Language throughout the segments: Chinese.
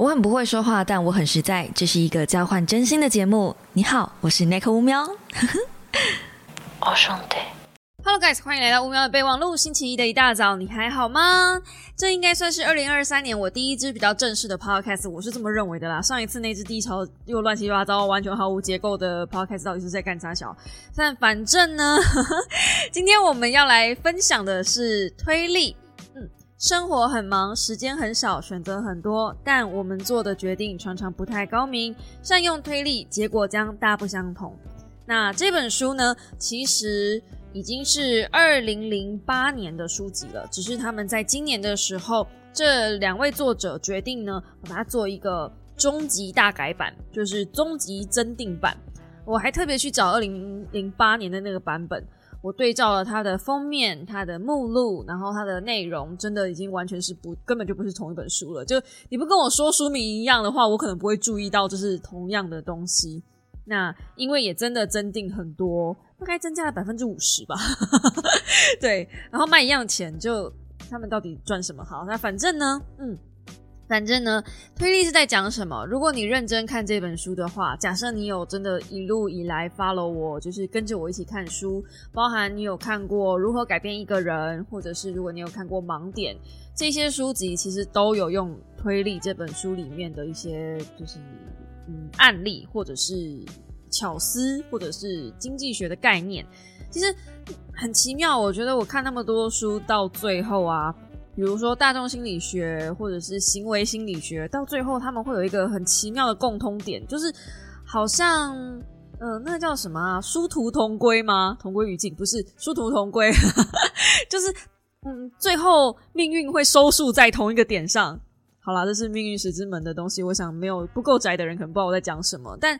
我很不会说话，但我很实在。这是一个交换真心的节目。你好，我是 Nick 乌喵。我，兄弟。Hello guys，欢迎来到乌喵的备忘录。星期一的一大早，你还好吗？这应该算是二零二三年我第一支比较正式的 podcast，我是这么认为的啦。上一次那支低潮又乱七八糟、完全毫无结构的 podcast，到底是在干啥？小，但反正呢，今天我们要来分享的是推力。生活很忙，时间很少，选择很多，但我们做的决定常常不太高明。善用推力，结果将大不相同。那这本书呢，其实已经是二零零八年的书籍了，只是他们在今年的时候，这两位作者决定呢，把它做一个终极大改版，就是终极增订版。我还特别去找二零零八年的那个版本。我对照了它的封面、它的目录，然后它的内容，真的已经完全是不，根本就不是同一本书了。就你不跟我说书名一样的话，我可能不会注意到这是同样的东西。那因为也真的增订很多，大概增加了百分之五十吧。对，然后卖一样钱，就他们到底赚什么？好，那反正呢，嗯。反正呢，推力是在讲什么？如果你认真看这本书的话，假设你有真的一路以来 follow 我，就是跟着我一起看书，包含你有看过《如何改变一个人》，或者是如果你有看过《盲点》这些书籍，其实都有用推力这本书里面的一些就是嗯案例，或者是巧思，或者是经济学的概念，其实很奇妙。我觉得我看那么多书到最后啊。比如说大众心理学或者是行为心理学，到最后他们会有一个很奇妙的共通点，就是好像，嗯，那叫什么啊？殊途同归吗？同归于尽？不是殊途同归，就是，嗯，最后命运会收束在同一个点上。好啦，这是命运石之门的东西，我想没有不够宅的人可能不知道我在讲什么，但。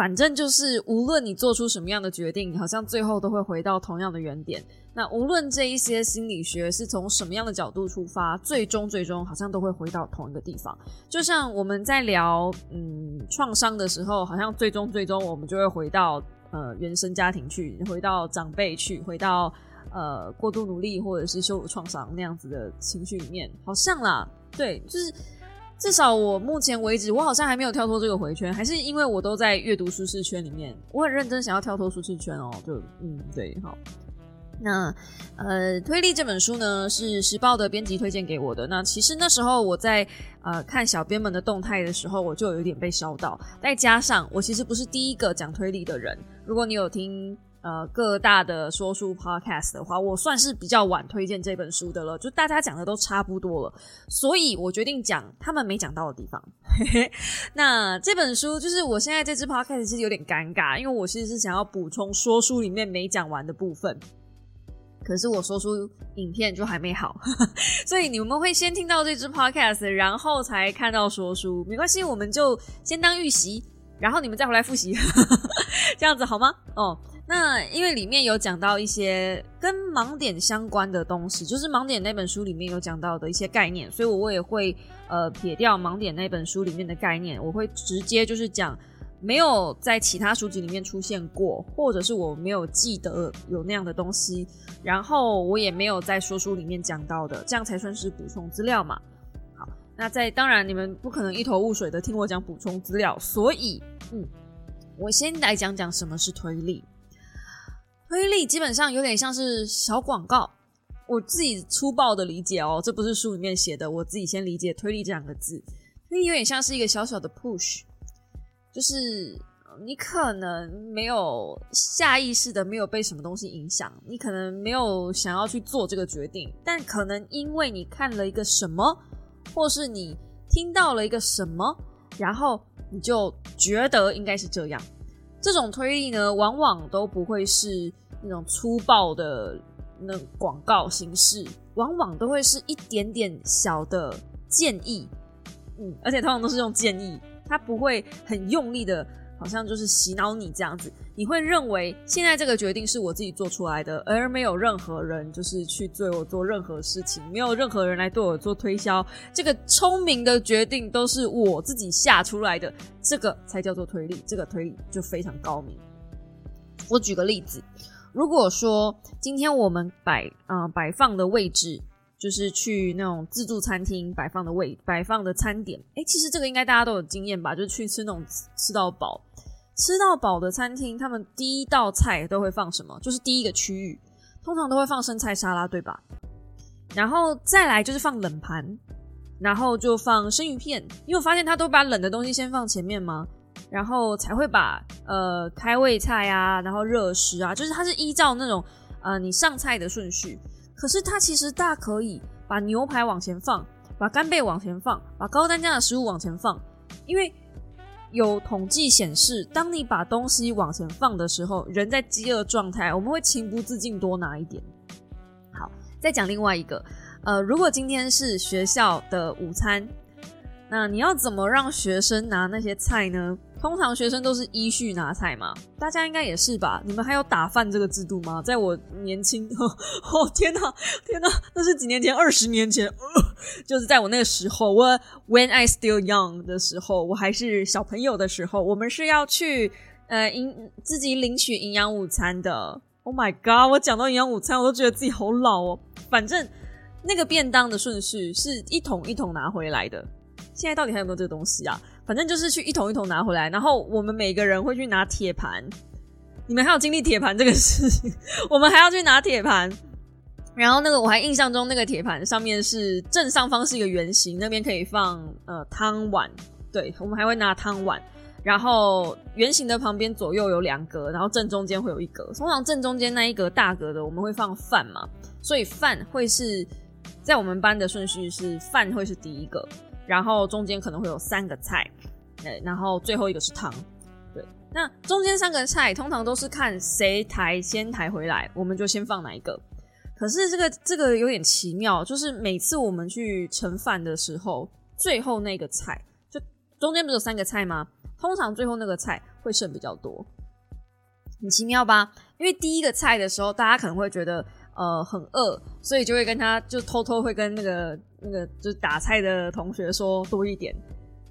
反正就是，无论你做出什么样的决定，好像最后都会回到同样的原点。那无论这一些心理学是从什么样的角度出发，最终最终好像都会回到同一个地方。就像我们在聊嗯创伤的时候，好像最终最终我们就会回到呃原生家庭去，回到长辈去，回到呃过度努力或者是羞辱创伤那样子的情绪里面，好像啦，对，就是。至少我目前为止，我好像还没有跳脱这个回圈，还是因为我都在阅读舒适圈里面，我很认真想要跳脱舒适圈哦。就嗯，对，好。那呃，推力这本书呢，是时报的编辑推荐给我的。那其实那时候我在呃看小编们的动态的时候，我就有一点被烧到。再加上我其实不是第一个讲推力的人，如果你有听。呃，各大的说书 podcast 的话，我算是比较晚推荐这本书的了，就大家讲的都差不多了，所以我决定讲他们没讲到的地方。那这本书就是我现在这支 podcast 其实有点尴尬，因为我其实是想要补充说书里面没讲完的部分，可是我说书影片就还没好，所以你们会先听到这支 podcast，然后才看到说书，没关系，我们就先当预习，然后你们再回来复习，这样子好吗？哦。那因为里面有讲到一些跟盲点相关的东西，就是盲点那本书里面有讲到的一些概念，所以我也会呃撇掉盲点那本书里面的概念，我会直接就是讲没有在其他书籍里面出现过，或者是我没有记得有那样的东西，然后我也没有在说书里面讲到的，这样才算是补充资料嘛。好，那在当然你们不可能一头雾水的听我讲补充资料，所以嗯，我先来讲讲什么是推力。推力基本上有点像是小广告，我自己粗暴的理解哦，这不是书里面写的，我自己先理解推力这两个字，推力有点像是一个小小的 push，就是你可能没有下意识的没有被什么东西影响，你可能没有想要去做这个决定，但可能因为你看了一个什么，或是你听到了一个什么，然后你就觉得应该是这样。这种推力呢，往往都不会是那种粗暴的那广告形式，往往都会是一点点小的建议，嗯，而且通常都是用建议，它不会很用力的。好像就是洗脑你这样子，你会认为现在这个决定是我自己做出来的，而没有任何人就是去对我做任何事情，没有任何人来对我做推销。这个聪明的决定都是我自己下出来的，这个才叫做推理，这个推理就非常高明。我举个例子，如果说今天我们摆啊摆放的位置就是去那种自助餐厅摆放的位摆放的餐点。哎，其实这个应该大家都有经验吧？就是去吃那种吃到饱、吃到饱的餐厅，他们第一道菜都会放什么？就是第一个区域，通常都会放生菜沙拉，对吧？然后再来就是放冷盘，然后就放生鱼片。因为我发现他都把冷的东西先放前面吗？然后才会把呃开胃菜啊，然后热食啊，就是它是依照那种呃你上菜的顺序。可是它其实大可以把牛排往前放，把干贝往前放，把高单价的食物往前放。因为有统计显示，当你把东西往前放的时候，人在饥饿状态，我们会情不自禁多拿一点。好，再讲另外一个，呃，如果今天是学校的午餐，那你要怎么让学生拿那些菜呢？通常学生都是依序拿菜嘛，大家应该也是吧？你们还有打饭这个制度吗？在我年轻，哦天哪，天哪，那是几年前，二十年前，就是在我那个时候，我 when I still young 的时候，我还是小朋友的时候，我们是要去呃营自己领取营养午餐的。Oh my god！我讲到营养午餐，我都觉得自己好老哦。反正那个便当的顺序是一桶一桶拿回来的。现在到底还有没有这个东西啊？反正就是去一桶一桶拿回来，然后我们每个人会去拿铁盘。你们还有经历铁盘这个事情？我们还要去拿铁盘。然后那个我还印象中，那个铁盘上面是正上方是一个圆形，那边可以放呃汤碗。对，我们还会拿汤碗。然后圆形的旁边左右有两格，然后正中间会有一格。通常正中间那一格大格的，我们会放饭嘛，所以饭会是在我们班的顺序是饭会是第一个。然后中间可能会有三个菜，对，然后最后一个是汤，对。那中间三个菜通常都是看谁抬先抬回来，我们就先放哪一个。可是这个这个有点奇妙，就是每次我们去盛饭的时候，最后那个菜就中间不是有三个菜吗？通常最后那个菜会剩比较多，很奇妙吧？因为第一个菜的时候，大家可能会觉得。呃，很饿，所以就会跟他就偷偷会跟那个那个就是打菜的同学说多一点，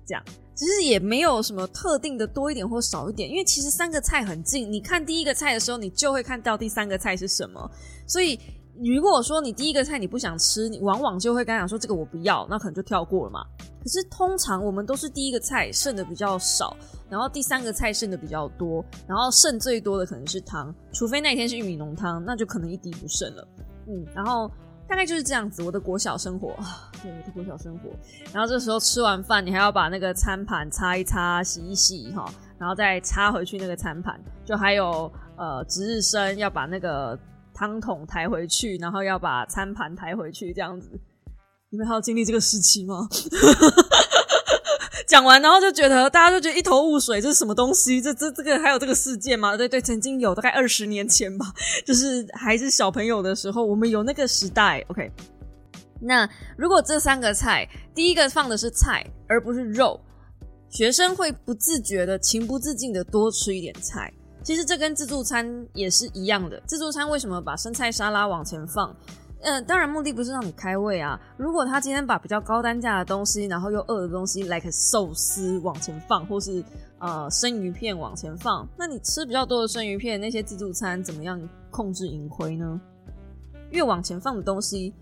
这样其实也没有什么特定的多一点或少一点，因为其实三个菜很近，你看第一个菜的时候，你就会看到第三个菜是什么，所以如果说你第一个菜你不想吃，你往往就会跟他说这个我不要，那可能就跳过了嘛。可是通常我们都是第一个菜剩的比较少。然后第三个菜剩的比较多，然后剩最多的可能是汤，除非那天是玉米浓汤，那就可能一滴不剩了。嗯，然后大概就是这样子，我的国小生活啊，对，我的国小生活。然后这时候吃完饭，你还要把那个餐盘擦一擦、洗一洗哈，然后再插回去那个餐盘。就还有呃值日生要把那个汤桶抬回去，然后要把餐盘抬回去，这样子。你们还要经历这个时期吗？讲完，然后就觉得大家就觉得一头雾水，这是什么东西？这这这个还有这个事件吗？对对，曾经有，大概二十年前吧，就是还是小朋友的时候，我们有那个时代。OK，那如果这三个菜，第一个放的是菜而不是肉，学生会不自觉的、情不自禁的多吃一点菜。其实这跟自助餐也是一样的。自助餐为什么把生菜沙拉往前放？嗯，当然目的不是让你开胃啊。如果他今天把比较高单价的东西，然后又饿的东西，like 寿司往前放，或是呃生鱼片往前放，那你吃比较多的生鱼片，那些自助餐怎么样控制盈亏呢？越往前放的东西，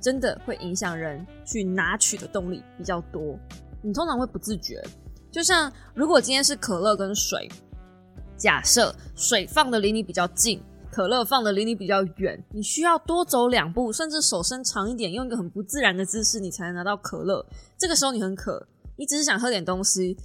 真的会影响人去拿取的动力比较多。你通常会不自觉，就像如果今天是可乐跟水，假设水放的离你比较近。可乐放的离你比较远，你需要多走两步，甚至手伸长一点，用一个很不自然的姿势，你才能拿到可乐。这个时候你很渴，你只是想喝点东西，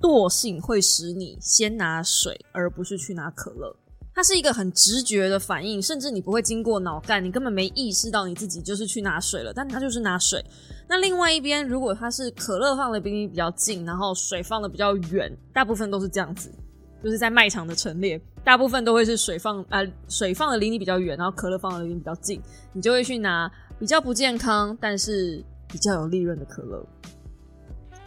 惰性会使你先拿水，而不是去拿可乐。它是一个很直觉的反应，甚至你不会经过脑干，你根本没意识到你自己就是去拿水了，但它就是拿水。那另外一边，如果它是可乐放的比你比较近，然后水放的比较远，大部分都是这样子。就是在卖场的陈列，大部分都会是水放啊，水放的离你比较远，然后可乐放的离你比较近，你就会去拿比较不健康但是比较有利润的可乐。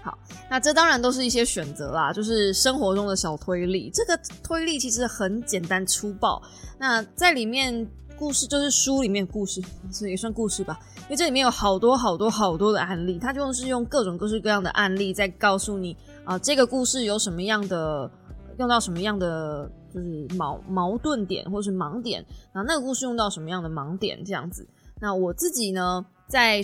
好，那这当然都是一些选择啦，就是生活中的小推力。这个推力其实很简单粗暴。那在里面故事就是书里面故事，这也算故事吧，因为这里面有好多好多好多的案例，它就是用各种各式各样的案例在告诉你啊，这个故事有什么样的。用到什么样的就是矛矛盾点或是盲点，然后那个故事用到什么样的盲点这样子。那我自己呢，在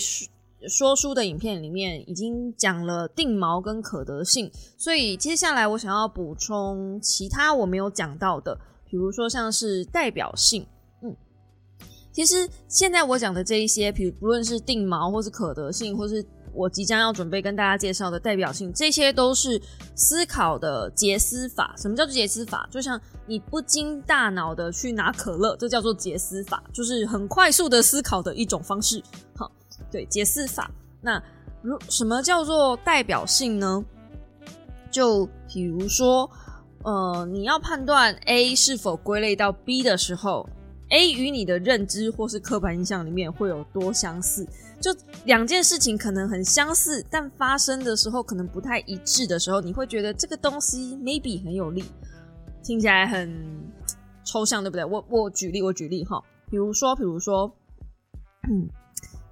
说书的影片里面已经讲了定锚跟可得性，所以接下来我想要补充其他我没有讲到的，比如说像是代表性。嗯，其实现在我讲的这一些，比如不论是定锚，或是可得性，或是我即将要准备跟大家介绍的代表性，这些都是思考的杰思法。什么叫做杰思法？就像你不经大脑的去拿可乐，这叫做杰思法，就是很快速的思考的一种方式。好，对，杰思法。那如什么叫做代表性呢？就比如说，呃，你要判断 A 是否归类到 B 的时候，A 与你的认知或是刻板印象里面会有多相似？就两件事情可能很相似，但发生的时候可能不太一致的时候，你会觉得这个东西 maybe 很有利，听起来很抽象，对不对？我我举例，我举例哈，比如说，比如说，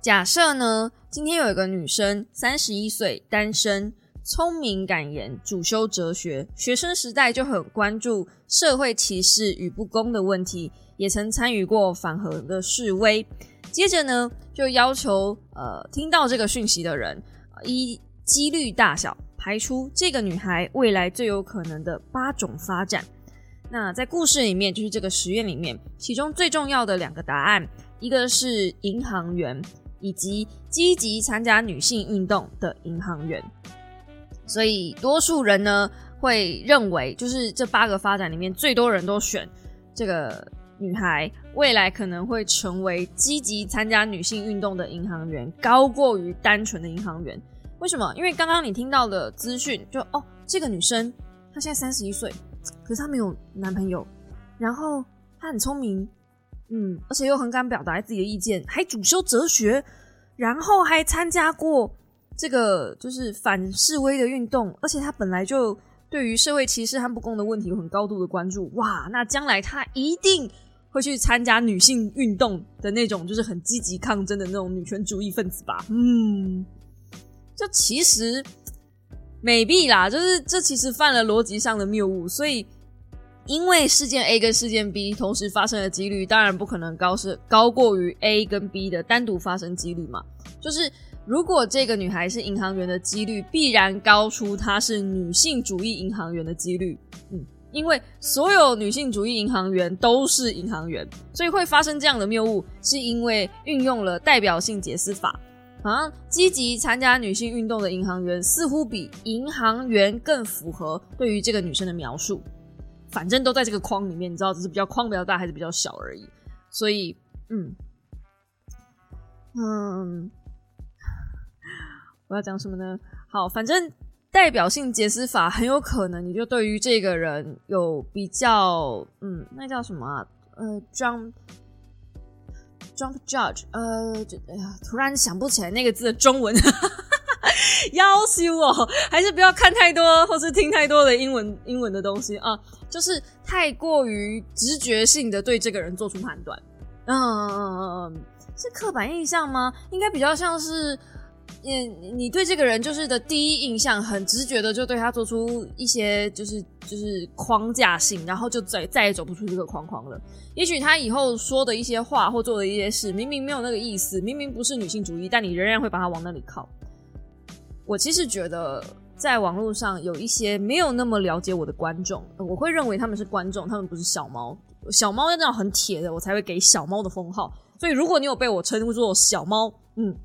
假设呢，今天有一个女生，三十一岁，单身，聪明敢言，主修哲学，学生时代就很关注社会歧视与不公的问题，也曾参与过反核的示威。接着呢，就要求呃听到这个讯息的人，依几率大小排出这个女孩未来最有可能的八种发展。那在故事里面，就是这个实验里面，其中最重要的两个答案，一个是银行员，以及积极参加女性运动的银行员。所以多数人呢会认为，就是这八个发展里面，最多人都选这个。女孩未来可能会成为积极参加女性运动的银行员，高过于单纯的银行员。为什么？因为刚刚你听到的资讯，就哦，这个女生她现在三十一岁，可是她没有男朋友，然后她很聪明，嗯，而且又很敢表达自己的意见，还主修哲学，然后还参加过这个就是反示威的运动，而且她本来就对于社会歧视和不公的问题有很高度的关注。哇，那将来她一定。会去参加女性运动的那种，就是很积极抗争的那种女权主义分子吧？嗯，就其实美币啦，就是这其实犯了逻辑上的谬误。所以，因为事件 A 跟事件 B 同时发生的几率，当然不可能高是高过于 A 跟 B 的单独发生几率嘛。就是如果这个女孩是银行员的几率，必然高出她是女性主义银行员的几率。嗯。因为所有女性主义银行员都是银行员，所以会发生这样的谬误，是因为运用了代表性解释法。好像积极参加女性运动的银行员，似乎比银行员更符合对于这个女生的描述。反正都在这个框里面，你知道，只是比较框比较大还是比较小而已。所以，嗯嗯，我要讲什么呢？好，反正。代表性解释法很有可能，你就对于这个人有比较，嗯，那叫什么啊？呃，jump jump judge，呃，哎呀，突然想不起来那个字的中文，要求我，还是不要看太多或是听太多的英文英文的东西啊，就是太过于直觉性的对这个人做出判断，嗯，是刻板印象吗？应该比较像是。你你对这个人就是的第一印象很直觉的，就对他做出一些就是就是框架性，然后就再再也走不出这个框框了。也许他以后说的一些话或做的一些事，明明没有那个意思，明明不是女性主义，但你仍然会把他往那里靠。我其实觉得，在网络上有一些没有那么了解我的观众，我会认为他们是观众，他们不是小猫。小猫要那种很铁的，我才会给小猫的封号。所以如果你有被我称呼作小猫，嗯。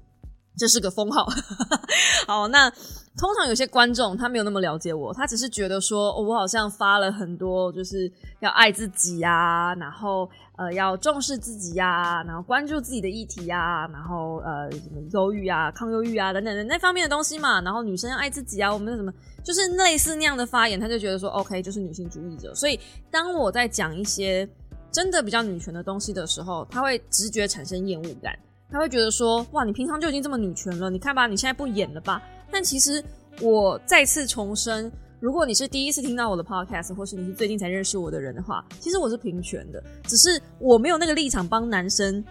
这是个封号，好，那通常有些观众他没有那么了解我，他只是觉得说，我好像发了很多，就是要爱自己呀，然后呃要重视自己呀，然后关注自己的议题呀，然后呃什么忧郁啊、抗忧郁啊等等的那方面的东西嘛，然后女生要爱自己啊，我们什么就是类似那样的发言，他就觉得说，OK，就是女性主义者。所以当我在讲一些真的比较女权的东西的时候，他会直觉产生厌恶感。他会觉得说：“哇，你平常就已经这么女权了，你看吧，你现在不演了吧？”但其实我再次重申，如果你是第一次听到我的 podcast，或是你是最近才认识我的人的话，其实我是平权的，只是我没有那个立场帮男生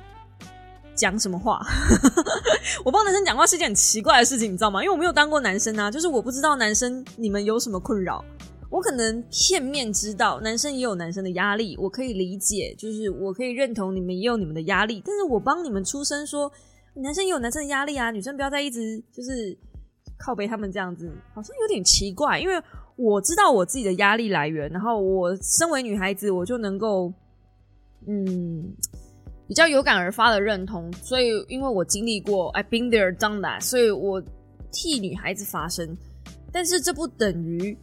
讲什么话。我帮男生讲话是一件很奇怪的事情，你知道吗？因为我没有当过男生啊，就是我不知道男生你们有什么困扰。我可能片面知道男生也有男生的压力，我可以理解，就是我可以认同你们也有你们的压力，但是我帮你们出声说，男生也有男生的压力啊，女生不要再一直就是靠背他们这样子，好像有点奇怪，因为我知道我自己的压力来源，然后我身为女孩子，我就能够嗯。比较有感而发的认同，所以因为我经历过，I've been there done that，所以我替女孩子发声。但是这不等于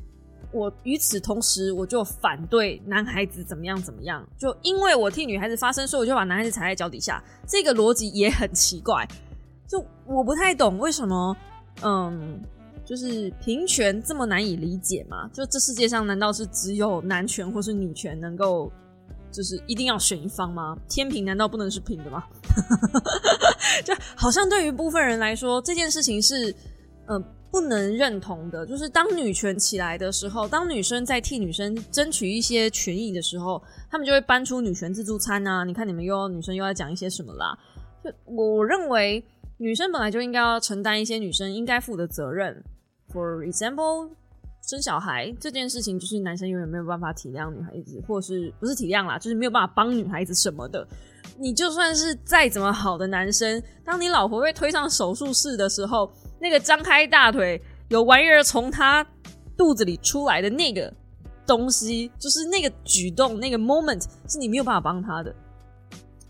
我与此同时我就反对男孩子怎么样怎么样。就因为我替女孩子发声，所以我就把男孩子踩在脚底下。这个逻辑也很奇怪。就我不太懂为什么，嗯，就是平权这么难以理解嘛？就这世界上难道是只有男权或是女权能够？就是一定要选一方吗？天平难道不能是平的吗？就好像对于部分人来说，这件事情是嗯不能认同的。就是当女权起来的时候，当女生在替女生争取一些权益的时候，他们就会搬出女权自助餐啊！你看你们又女生又要讲一些什么啦？就我认为，女生本来就应该要承担一些女生应该负的责任。For example. 生小孩这件事情，就是男生永远没有办法体谅女孩子，或是不是体谅啦，就是没有办法帮女孩子什么的。你就算是再怎么好的男生，当你老婆被推上手术室的时候，那个张开大腿有玩意儿从他肚子里出来的那个东西，就是那个举动，那个 moment 是你没有办法帮他的，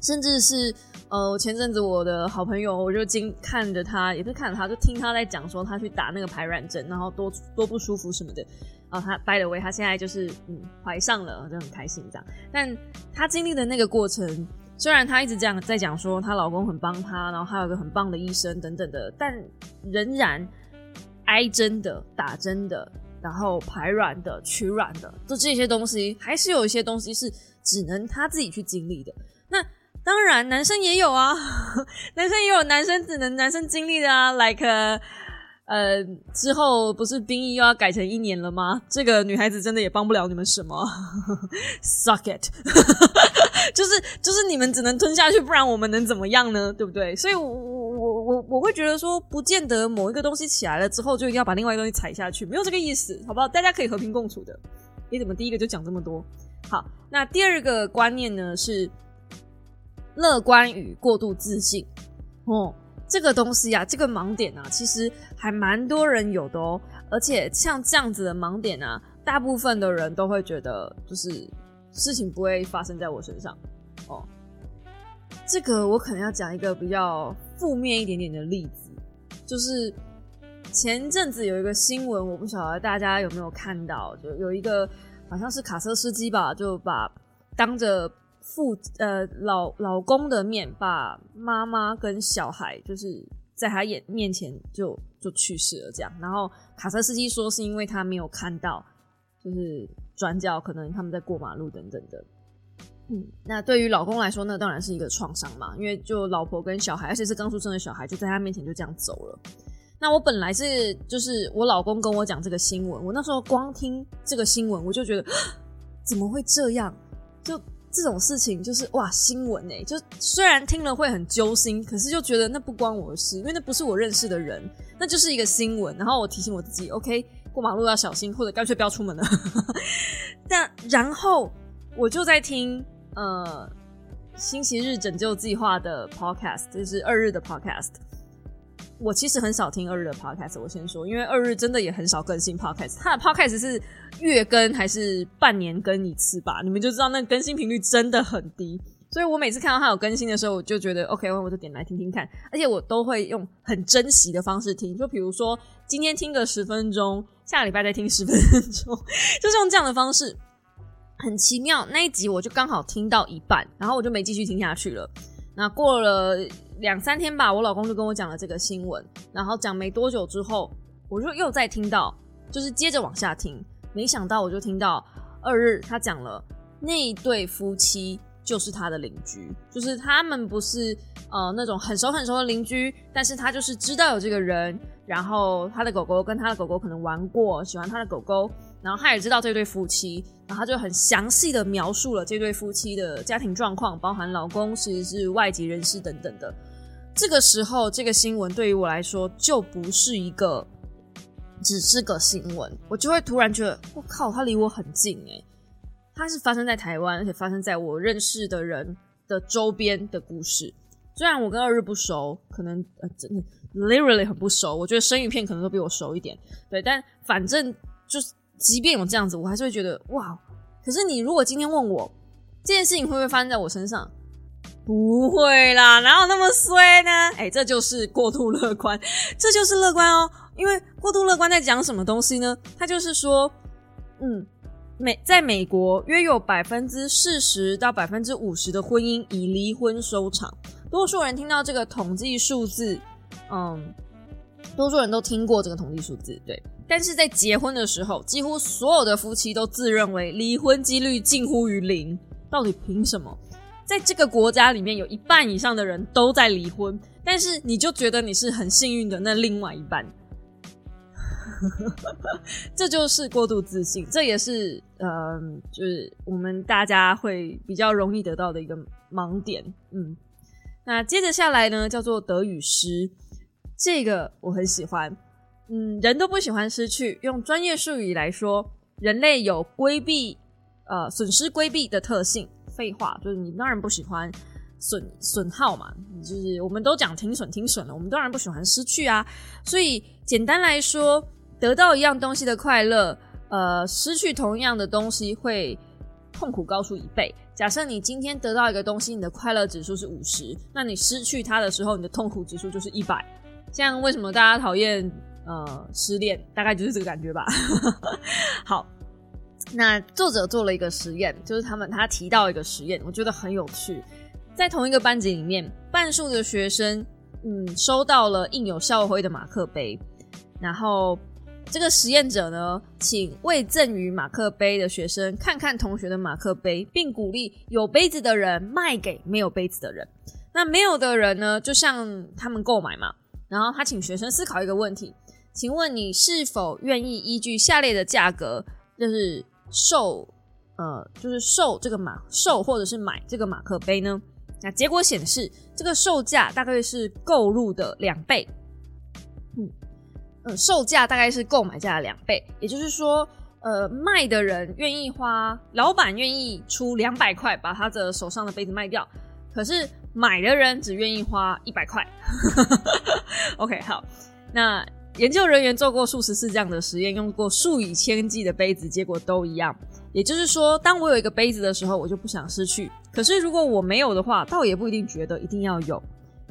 甚至是。呃，前阵子我的好朋友，我就经看着他，也是看着他，就听他在讲说他去打那个排卵针，然后多多不舒服什么的。啊，他 by the way，他现在就是嗯怀上了，就很开心这样。但他经历的那个过程，虽然她一直这样在讲说她老公很帮她，然后还有个很棒的医生等等的，但仍然挨针的、打针的，然后排卵的、取卵的，就这些东西，还是有一些东西是只能她自己去经历的。那。当然，男生也有啊，男生也有男生只能男生经历的啊，like 呃，之后不是兵役又要改成一年了吗？这个女孩子真的也帮不了你们什么，suck it，就是就是你们只能吞下去，不然我们能怎么样呢？对不对？所以，我我我我我会觉得说，不见得某一个东西起来了之后就一定要把另外一个东西踩下去，没有这个意思，好不好？大家可以和平共处的。你怎么第一个就讲这么多？好，那第二个观念呢是。乐观与过度自信，哦，这个东西啊，这个盲点啊，其实还蛮多人有的哦。而且像这样子的盲点啊，大部分的人都会觉得，就是事情不会发生在我身上哦。这个我可能要讲一个比较负面一点点的例子，就是前阵子有一个新闻，我不晓得大家有没有看到，就有一个好像是卡车司机吧，就把当着。父呃老老公的面，把妈妈跟小孩就是在他眼面前就就去世了，这样。然后卡车司机说是因为他没有看到，就是转角可能他们在过马路等等的。嗯，那对于老公来说，那当然是一个创伤嘛，因为就老婆跟小孩，而且是刚出生的小孩，就在他面前就这样走了。那我本来是就是我老公跟我讲这个新闻，我那时候光听这个新闻，我就觉得 怎么会这样？就。这种事情就是哇，新闻哎，就虽然听了会很揪心，可是就觉得那不关我的事，因为那不是我认识的人，那就是一个新闻。然后我提醒我自己，OK，过马路要小心，或者干脆不要出门了。但然后我就在听呃星期日拯救计划的 Podcast，就是二日的 Podcast。我其实很少听二日的 podcast，我先说，因为二日真的也很少更新 podcast。他的 podcast 是月更还是半年更一次吧？你们就知道那更新频率真的很低。所以我每次看到他有更新的时候，我就觉得 OK，我就点来听听看。而且我都会用很珍惜的方式听，就比如说今天听个十分钟，下礼拜再听十分钟，就是用这样的方式，很奇妙。那一集我就刚好听到一半，然后我就没继续听下去了。那过了两三天吧，我老公就跟我讲了这个新闻，然后讲没多久之后，我就又再听到，就是接着往下听，没想到我就听到二日他讲了那对夫妻就是他的邻居，就是他们不是呃那种很熟很熟的邻居，但是他就是知道有这个人，然后他的狗狗跟他的狗狗可能玩过，喜欢他的狗狗。然后他也知道这对夫妻，然后他就很详细的描述了这对夫妻的家庭状况，包含老公其实是外籍人士等等的。这个时候，这个新闻对于我来说就不是一个只是个新闻，我就会突然觉得，我靠，它离我很近诶。它是发生在台湾，而且发生在我认识的人的周边的故事。虽然我跟二日不熟，可能呃真的 literally 很不熟，我觉得生鱼片可能都比我熟一点，对，但反正就是，即便有这样子，我还是会觉得哇。可是你如果今天问我这件事情会不会发生在我身上？不会啦，哪有那么衰呢？哎，这就是过度乐观，这就是乐观哦。因为过度乐观在讲什么东西呢？他就是说，嗯，美在美国约有百分之四十到百分之五十的婚姻以离婚收场。多数人听到这个统计数字，嗯，多数人都听过这个统计数字，对。但是在结婚的时候，几乎所有的夫妻都自认为离婚几率近乎于零。到底凭什么？在这个国家里面，有一半以上的人都在离婚，但是你就觉得你是很幸运的那另外一半，这就是过度自信，这也是呃，就是我们大家会比较容易得到的一个盲点。嗯，那接着下来呢，叫做得与失，这个我很喜欢。嗯，人都不喜欢失去。用专业术语来说，人类有规避呃损失规避的特性。废话，就是你当然不喜欢损损耗嘛，就是我们都讲停损停损了，我们当然不喜欢失去啊。所以简单来说，得到一样东西的快乐，呃，失去同样的东西会痛苦高出一倍。假设你今天得到一个东西，你的快乐指数是五十，那你失去它的时候，你的痛苦指数就是一百。像为什么大家讨厌？呃，失恋大概就是这个感觉吧。好，那作者做了一个实验，就是他们他提到一个实验，我觉得很有趣。在同一个班级里面，半数的学生嗯收到了印有校徽的马克杯，然后这个实验者呢，请未赠予马克杯的学生看看同学的马克杯，并鼓励有杯子的人卖给没有杯子的人。那没有的人呢，就向他们购买嘛。然后他请学生思考一个问题。请问你是否愿意依据下列的价格，就是售，呃，就是售这个马售或者是买这个马克杯呢？那结果显示，这个售价大概是购入的两倍。嗯嗯，售价大概是购买价的两倍，也就是说，呃，卖的人愿意花，老板愿意出两百块把他的手上的杯子卖掉，可是买的人只愿意花一百块。OK，好，那。研究人员做过数十次这样的实验，用过数以千计的杯子，结果都一样。也就是说，当我有一个杯子的时候，我就不想失去；可是如果我没有的话，倒也不一定觉得一定要有。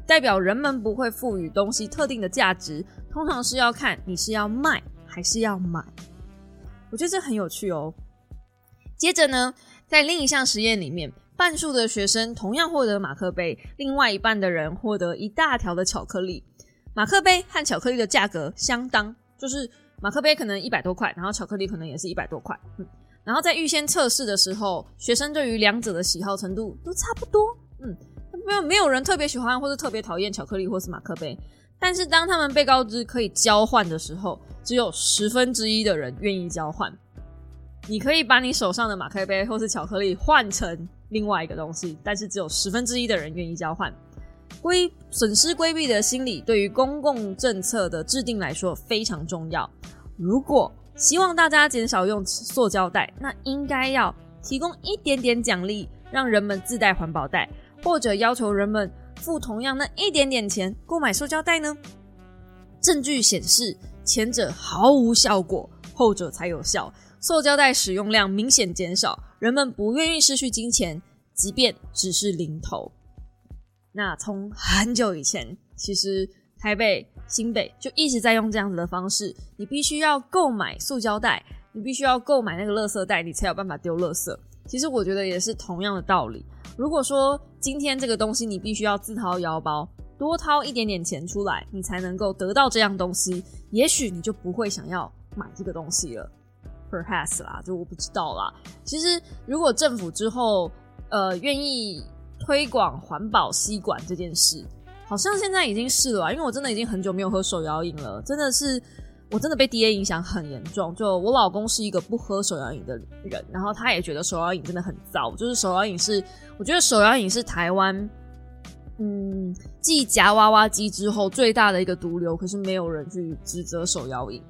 代表人们不会赋予东西特定的价值，通常是要看你是要卖还是要买。我觉得这很有趣哦。接着呢，在另一项实验里面，半数的学生同样获得马克杯，另外一半的人获得一大条的巧克力。马克杯和巧克力的价格相当，就是马克杯可能一百多块，然后巧克力可能也是一百多块。嗯，然后在预先测试的时候，学生对于两者的喜好程度都差不多。嗯，没有没有人特别喜欢或者特别讨厌巧克力或是马克杯。但是当他们被告知可以交换的时候，只有十分之一的人愿意交换。你可以把你手上的马克杯或是巧克力换成另外一个东西，但是只有十分之一的人愿意交换。规损失规避的心理对于公共政策的制定来说非常重要。如果希望大家减少用塑胶袋，那应该要提供一点点奖励，让人们自带环保袋，或者要求人们付同样那一点点钱购买塑胶袋呢？证据显示，前者毫无效果，后者才有效。塑胶袋使用量明显减少，人们不愿意失去金钱，即便只是零头。那从很久以前，其实台北、新北就一直在用这样子的方式。你必须要购买塑胶袋，你必须要购买那个垃圾袋，你才有办法丢垃圾。其实我觉得也是同样的道理。如果说今天这个东西你必须要自掏腰包，多掏一点点钱出来，你才能够得到这样东西，也许你就不会想要买这个东西了。Perhaps 啦，就我不知道啦。其实如果政府之后呃愿意。推广环保吸管这件事，好像现在已经是了，因为我真的已经很久没有喝手摇饮了，真的是我真的被 D A 影响很严重。就我老公是一个不喝手摇饮的人，然后他也觉得手摇饮真的很糟。就是手摇饮是，我觉得手摇饮是台湾，嗯，继夹娃娃机之后最大的一个毒瘤，可是没有人去指责手摇饮。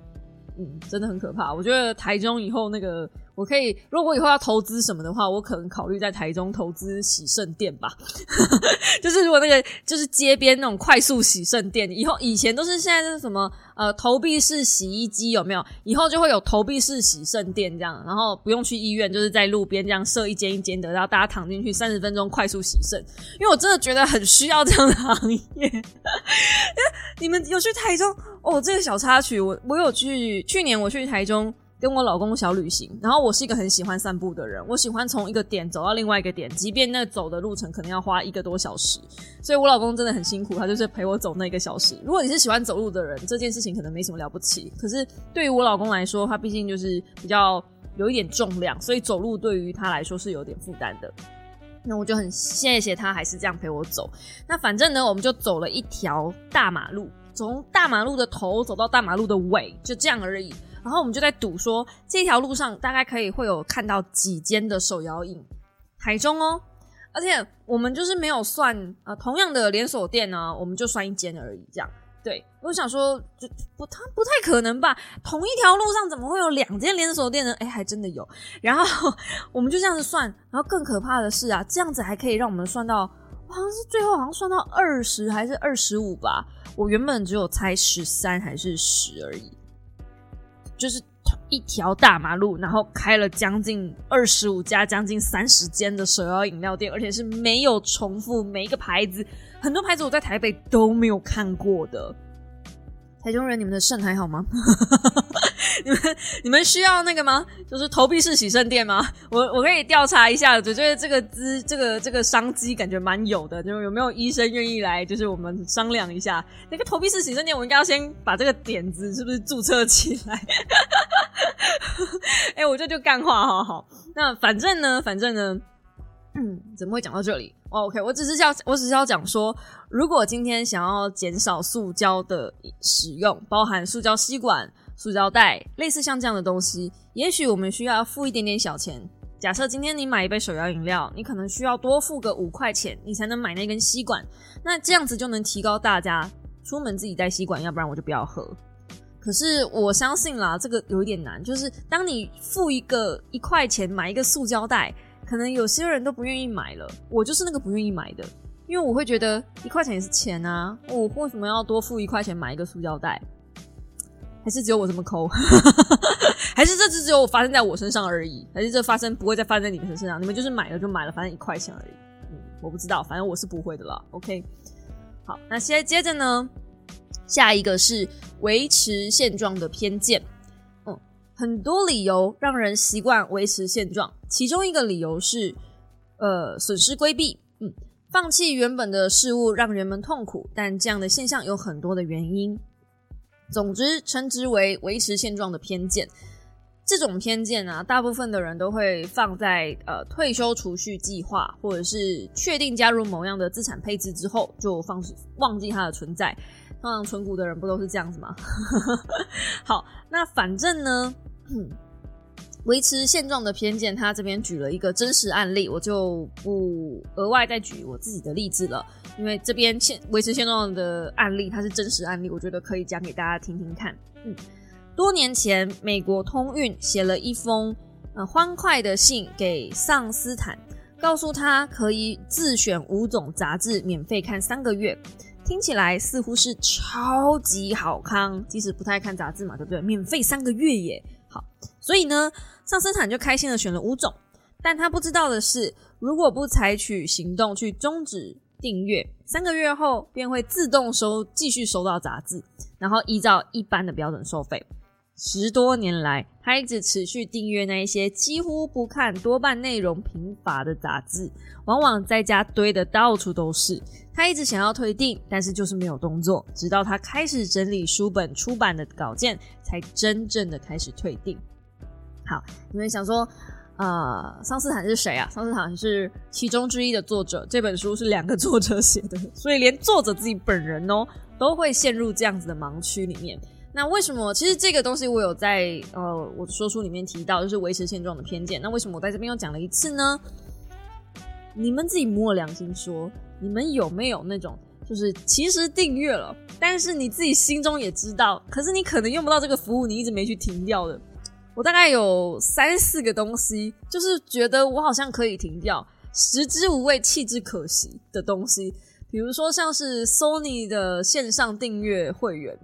嗯，真的很可怕。我觉得台中以后那个。我可以，如果以后要投资什么的话，我可能考虑在台中投资洗肾店吧。就是如果那个就是街边那种快速洗肾店，以后以前都是现在是什么呃投币式洗衣机有没有？以后就会有投币式洗肾店这样，然后不用去医院，就是在路边这样设一间一间的，然后大家躺进去三十分钟快速洗肾。因为我真的觉得很需要这样的行业。你们有去台中哦？这个小插曲，我我有去，去年我去台中。跟我老公小旅行，然后我是一个很喜欢散步的人，我喜欢从一个点走到另外一个点，即便那走的路程可能要花一个多小时，所以我老公真的很辛苦，他就是陪我走那一个小时。如果你是喜欢走路的人，这件事情可能没什么了不起，可是对于我老公来说，他毕竟就是比较有一点重量，所以走路对于他来说是有点负担的。那我就很谢谢他，还是这样陪我走。那反正呢，我们就走了一条大马路，从大马路的头走到大马路的尾，就这样而已。然后我们就在赌说，这条路上大概可以会有看到几间的手摇饮，台中哦，而且我们就是没有算呃同样的连锁店呢，我们就算一间而已，这样。对，我想说就不太不太可能吧，同一条路上怎么会有两间连锁店呢？哎，还真的有。然后我们就这样子算，然后更可怕的是啊，这样子还可以让我们算到，好像是最后好像算到二十还是二十五吧，我原本只有猜十三还是十而已。就是一条大马路，然后开了将近二十五家、将近三十间的手摇饮料店，而且是没有重复，每一个牌子，很多牌子我在台北都没有看过的。台中人，你们的肾还好吗？你们你们需要那个吗？就是投币式洗肾店吗？我我可以调查一下，我觉得这个资这个这个商机感觉蛮有的，就是有没有医生愿意来，就是我们商量一下。那个投币式洗肾店，我应该要先把这个点子是不是注册起来？哎，我这就干话，好好。那反正呢，反正呢。嗯，怎么会讲到这里？OK，我只是要，我只是要讲说，如果今天想要减少塑胶的使用，包含塑胶吸管、塑胶袋，类似像这样的东西，也许我们需要付一点点小钱。假设今天你买一杯手摇饮料，你可能需要多付个五块钱，你才能买那根吸管。那这样子就能提高大家出门自己带吸管，要不然我就不要喝。可是我相信啦，这个有一点难，就是当你付一个一块钱买一个塑胶袋。可能有些人都不愿意买了，我就是那个不愿意买的，因为我会觉得一块钱也是钱啊，我为什么要多付一块钱买一个塑胶袋？还是只有我这么抠？还是这只只有我发生在我身上而已？还是这发生不会再发生在你们身上？你们就是买了就买了，反正一块钱而已。嗯，我不知道，反正我是不会的了。OK，好，那现在接着呢，下一个是维持现状的偏见。嗯很多理由让人习惯维持现状，其中一个理由是，呃，损失规避，嗯，放弃原本的事物让人们痛苦，但这样的现象有很多的原因。总之，称之为维持现状的偏见。这种偏见啊，大部分的人都会放在呃退休储蓄计划，或者是确定加入某样的资产配置之后，就放忘记它的存在。通常存股的人不都是这样子吗？好，那反正呢。维持现状的偏见，他这边举了一个真实案例，我就不额外再举我自己的例子了，因为这边现维持现状的案例，它是真实案例，我觉得可以讲给大家听听看。嗯，多年前，美国通运写了一封呃欢快的信给桑斯坦，告诉他可以自选五种杂志免费看三个月，听起来似乎是超级好康，即使不太看杂志嘛，对不对？免费三个月耶！好，所以呢，上斯坦就开心的选了五种，但他不知道的是，如果不采取行动去终止订阅，三个月后便会自动收继续收到杂志，然后依照一般的标准收费。十多年来，他一直持续订阅那一些几乎不看、多半内容贫乏的杂志，往往在家堆的到处都是。他一直想要退订，但是就是没有动作，直到他开始整理书本出版的稿件，才真正的开始退订。好，你们想说，呃，桑斯坦是谁啊？桑斯坦是其中之一的作者，这本书是两个作者写的，所以连作者自己本人哦，都会陷入这样子的盲区里面。那为什么？其实这个东西我有在呃我的说书里面提到，就是维持现状的偏见。那为什么我在这边又讲了一次呢？你们自己摸良心说，你们有没有那种就是其实订阅了，但是你自己心中也知道，可是你可能用不到这个服务，你一直没去停掉的。我大概有三四个东西，就是觉得我好像可以停掉，食之无味，弃之可惜的东西。比如说像是 Sony 的线上订阅会员，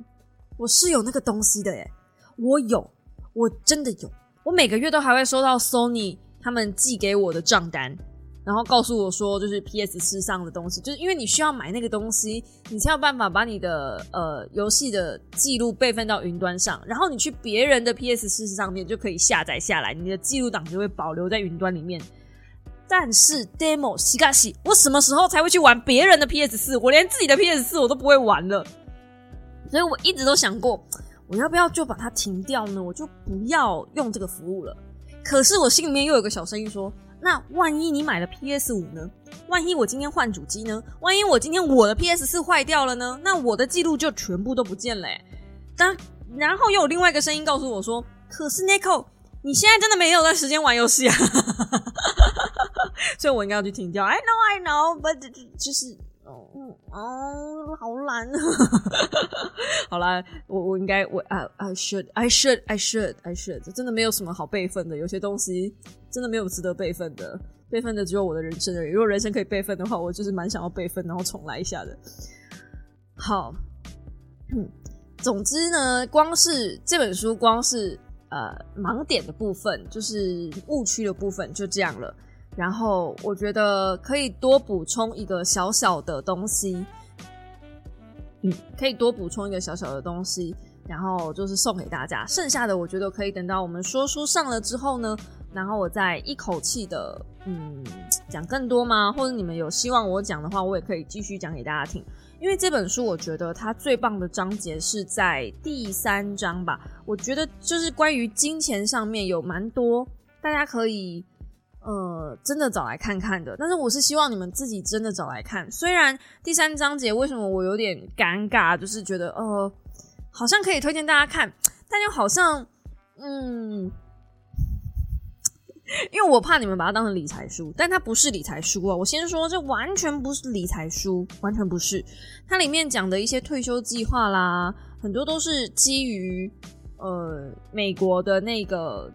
我是有那个东西的诶，我有，我真的有，我每个月都还会收到 Sony 他们寄给我的账单。然后告诉我说，就是 PS 四上的东西，就是因为你需要买那个东西，你才有办法把你的呃游戏的记录备份到云端上，然后你去别人的 PS 四上面就可以下载下来，你的记录档就会保留在云端里面。但是 demo 西嘎西，我什么时候才会去玩别人的 PS 四？我连自己的 PS 四我都不会玩了，所以我一直都想过，我要不要就把它停掉呢？我就不要用这个服务了。可是我心里面又有个小声音说。那万一你买了 PS 五呢？万一我今天换主机呢？万一我今天我的 PS 四坏掉了呢？那我的记录就全部都不见了。当然后又有另外一个声音告诉我说：“可是 Nico，你现在真的没有在时间玩游戏啊！” 所以，我应该要去停掉。I know, I know, but 就是。哦，哦，好懒啊！好啦，我我应该我啊，I should, I should, I should, I should，真的没有什么好备份的，有些东西真的没有值得备份的，备份的只有我的人生而已。如果人生可以备份的话，我就是蛮想要备份，然后重来一下的。好，嗯，总之呢，光是这本书，光是呃盲点的部分，就是误区的部分，就这样了。然后我觉得可以多补充一个小小的东西，嗯，可以多补充一个小小的东西，然后就是送给大家。剩下的我觉得可以等到我们说书上了之后呢，然后我再一口气的嗯讲更多吗？或者你们有希望我讲的话，我也可以继续讲给大家听。因为这本书我觉得它最棒的章节是在第三章吧，我觉得就是关于金钱上面有蛮多大家可以。呃，真的找来看看的，但是我是希望你们自己真的找来看。虽然第三章节为什么我有点尴尬，就是觉得呃，好像可以推荐大家看，但又好像嗯，因为我怕你们把它当成理财书，但它不是理财书啊。我先说，这完全不是理财书，完全不是。它里面讲的一些退休计划啦，很多都是基于呃美国的那个。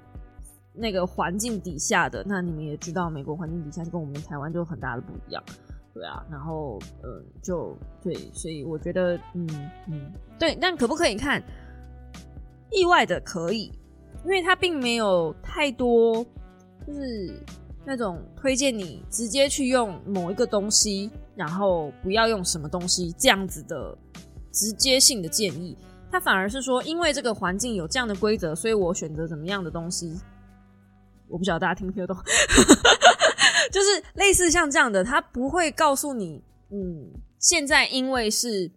那个环境底下的，那你们也知道，美国环境底下就跟我们台湾就很大的不一样，对啊，然后嗯，就对，所以我觉得嗯嗯，对，但可不可以看？意外的可以，因为它并没有太多，就是那种推荐你直接去用某一个东西，然后不要用什么东西这样子的直接性的建议，他反而是说，因为这个环境有这样的规则，所以我选择怎么样的东西。我不晓得大家听不听得懂，就是类似像这样的，他不会告诉你，嗯，现在因为是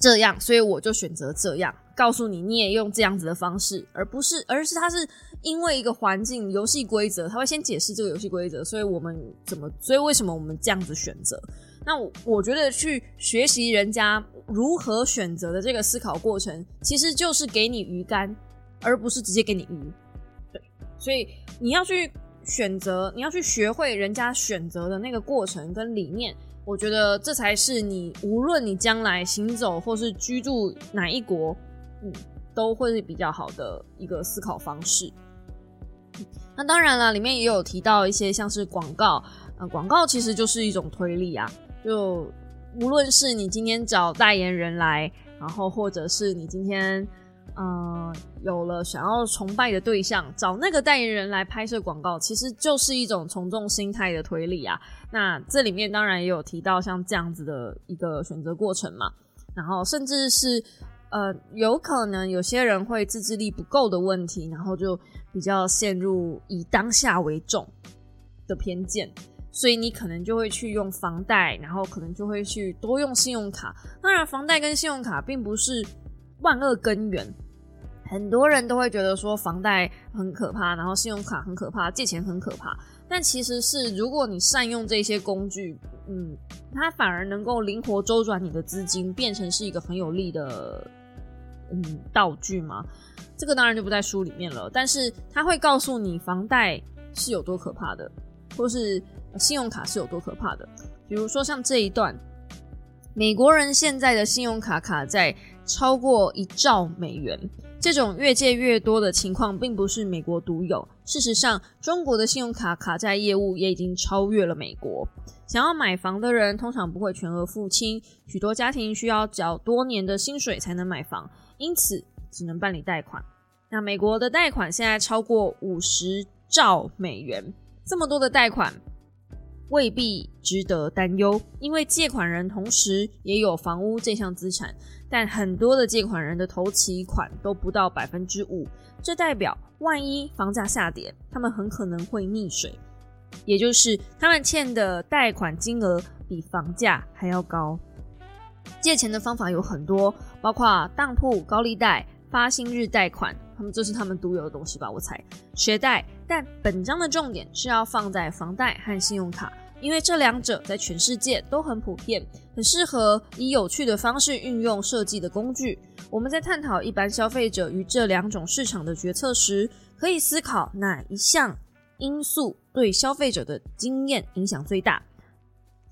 这样，所以我就选择这样，告诉你你也用这样子的方式，而不是，而是他是因为一个环境游戏规则，他会先解释这个游戏规则，所以我们怎么，所以为什么我们这样子选择？那我觉得去学习人家如何选择的这个思考过程，其实就是给你鱼竿，而不是直接给你鱼。所以你要去选择，你要去学会人家选择的那个过程跟理念，我觉得这才是你无论你将来行走或是居住哪一国，嗯，都会是比较好的一个思考方式。那当然了，里面也有提到一些像是广告，呃，广告其实就是一种推力啊。就无论是你今天找代言人来，然后或者是你今天。嗯，有了想要崇拜的对象，找那个代言人来拍摄广告，其实就是一种从众心态的推理啊。那这里面当然也有提到像这样子的一个选择过程嘛，然后甚至是呃，有可能有些人会自制力不够的问题，然后就比较陷入以当下为重的偏见，所以你可能就会去用房贷，然后可能就会去多用信用卡。当然，房贷跟信用卡并不是。万恶根源，很多人都会觉得说房贷很可怕，然后信用卡很可怕，借钱很可怕。但其实是如果你善用这些工具，嗯，它反而能够灵活周转你的资金，变成是一个很有利的嗯道具嘛。这个当然就不在书里面了，但是它会告诉你房贷是有多可怕的，或是信用卡是有多可怕的。比如说像这一段。美国人现在的信用卡卡债超过一兆美元，这种越借越多的情况并不是美国独有。事实上，中国的信用卡卡债业务也已经超越了美国。想要买房的人通常不会全额付清，许多家庭需要缴多年的薪水才能买房，因此只能办理贷款。那美国的贷款现在超过五十兆美元，这么多的贷款。未必值得担忧，因为借款人同时也有房屋这项资产，但很多的借款人的头期款都不到百分之五，这代表万一房价下跌，他们很可能会溺水，也就是他们欠的贷款金额比房价还要高。借钱的方法有很多，包括当铺、高利贷、发薪日贷款，他们这是他们独有的东西吧？我猜，学贷。但本章的重点是要放在房贷和信用卡。因为这两者在全世界都很普遍，很适合以有趣的方式运用设计的工具。我们在探讨一般消费者与这两种市场的决策时，可以思考哪一项因素对消费者的经验影响最大，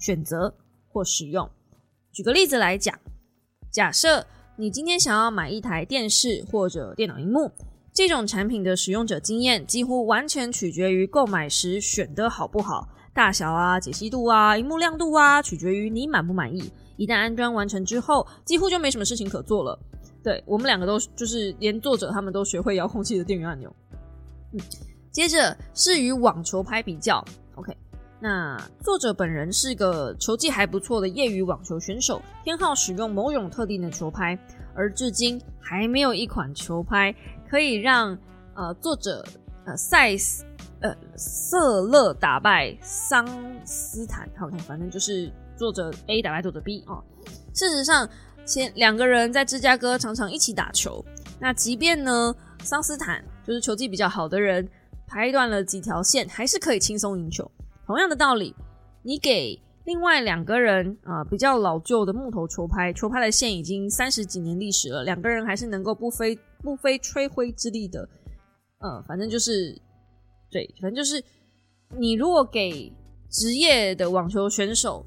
选择或使用。举个例子来讲，假设你今天想要买一台电视或者电脑荧幕，这种产品的使用者经验几乎完全取决于购买时选的好不好。大小啊，解析度啊，荧幕亮度啊，取决于你满不满意。一旦安装完成之后，几乎就没什么事情可做了。对我们两个都就是连作者他们都学会遥控器的电源按钮。嗯，接着是与网球拍比较。OK，那作者本人是个球技还不错的业余网球选手，偏好使用某种特定的球拍，而至今还没有一款球拍可以让呃作者呃 size。呃，瑟勒打败桑斯坦，好看，反正就是作者 A 打败作者 B 啊。事实上，前两个人在芝加哥常常一起打球。那即便呢，桑斯坦就是球技比较好的人，拍断了几条线，还是可以轻松赢球。同样的道理，你给另外两个人啊，比较老旧的木头球拍，球拍的线已经三十几年历史了，两个人还是能够不费不费吹灰之力的。呃，反正就是。对，反正就是你如果给职业的网球选手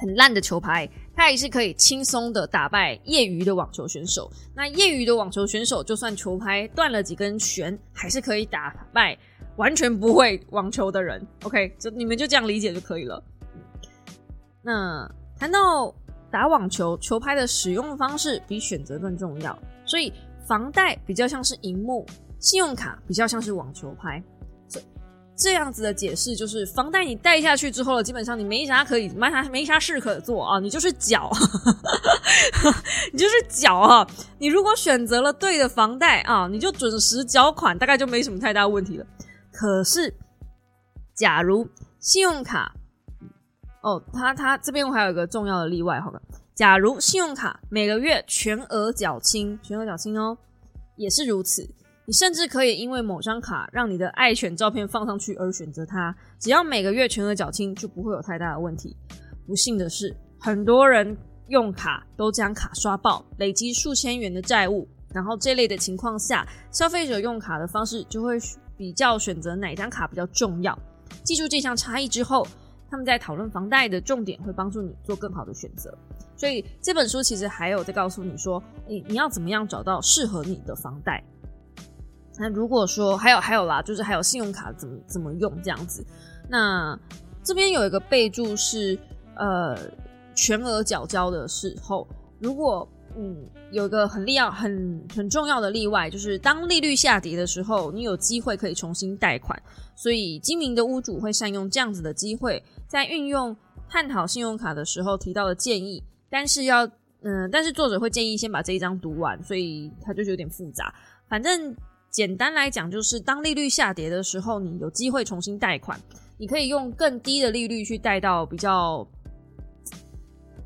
很烂的球拍，他也是可以轻松的打败业余的网球选手。那业余的网球选手，就算球拍断了几根弦，还是可以打败完全不会网球的人。OK，就你们就这样理解就可以了。那谈到打网球，球拍的使用方式比选择更重要，所以房贷比较像是荧幕，信用卡比较像是网球拍。这这样子的解释就是，房贷你贷下去之后了，基本上你没啥可以，没啥没啥事可做啊，你就是缴，你就是缴啊。你如果选择了对的房贷啊，你就准时缴款，大概就没什么太大问题了。可是，假如信用卡，哦，他他这边我还有一个重要的例外，好吧？假如信用卡每个月全额缴清，全额缴清哦，也是如此。你甚至可以因为某张卡让你的爱犬照片放上去而选择它，只要每个月全额缴清，就不会有太大的问题。不幸的是，很多人用卡都将卡刷爆，累积数千元的债务。然后这类的情况下，消费者用卡的方式就会比较选择哪张卡比较重要。记住这项差异之后，他们在讨论房贷的重点会帮助你做更好的选择。所以这本书其实还有在告诉你说，诶，你要怎么样找到适合你的房贷。那如果说还有还有啦，就是还有信用卡怎么怎么用这样子，那这边有一个备注是呃全额缴交的时候，如果嗯有一个很利要很很重要的例外，就是当利率下跌的时候，你有机会可以重新贷款，所以精明的屋主会善用这样子的机会，在运用探讨信用卡的时候提到的建议，但是要嗯，但是作者会建议先把这一章读完，所以它就是有点复杂，反正。简单来讲，就是当利率下跌的时候，你有机会重新贷款，你可以用更低的利率去贷到比较。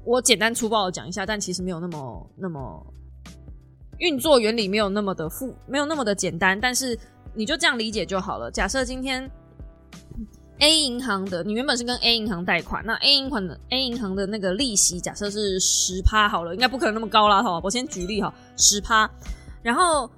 我简单粗暴的讲一下，但其实没有那么那么运作原理没有那么的复，没有那么的简单。但是你就这样理解就好了。假设今天 A 银行的你原本是跟 A 银行贷款，那 A 银行的 A 银行的那个利息假设是十趴好了，应该不可能那么高啦哈。我先举例哈，十趴，然后。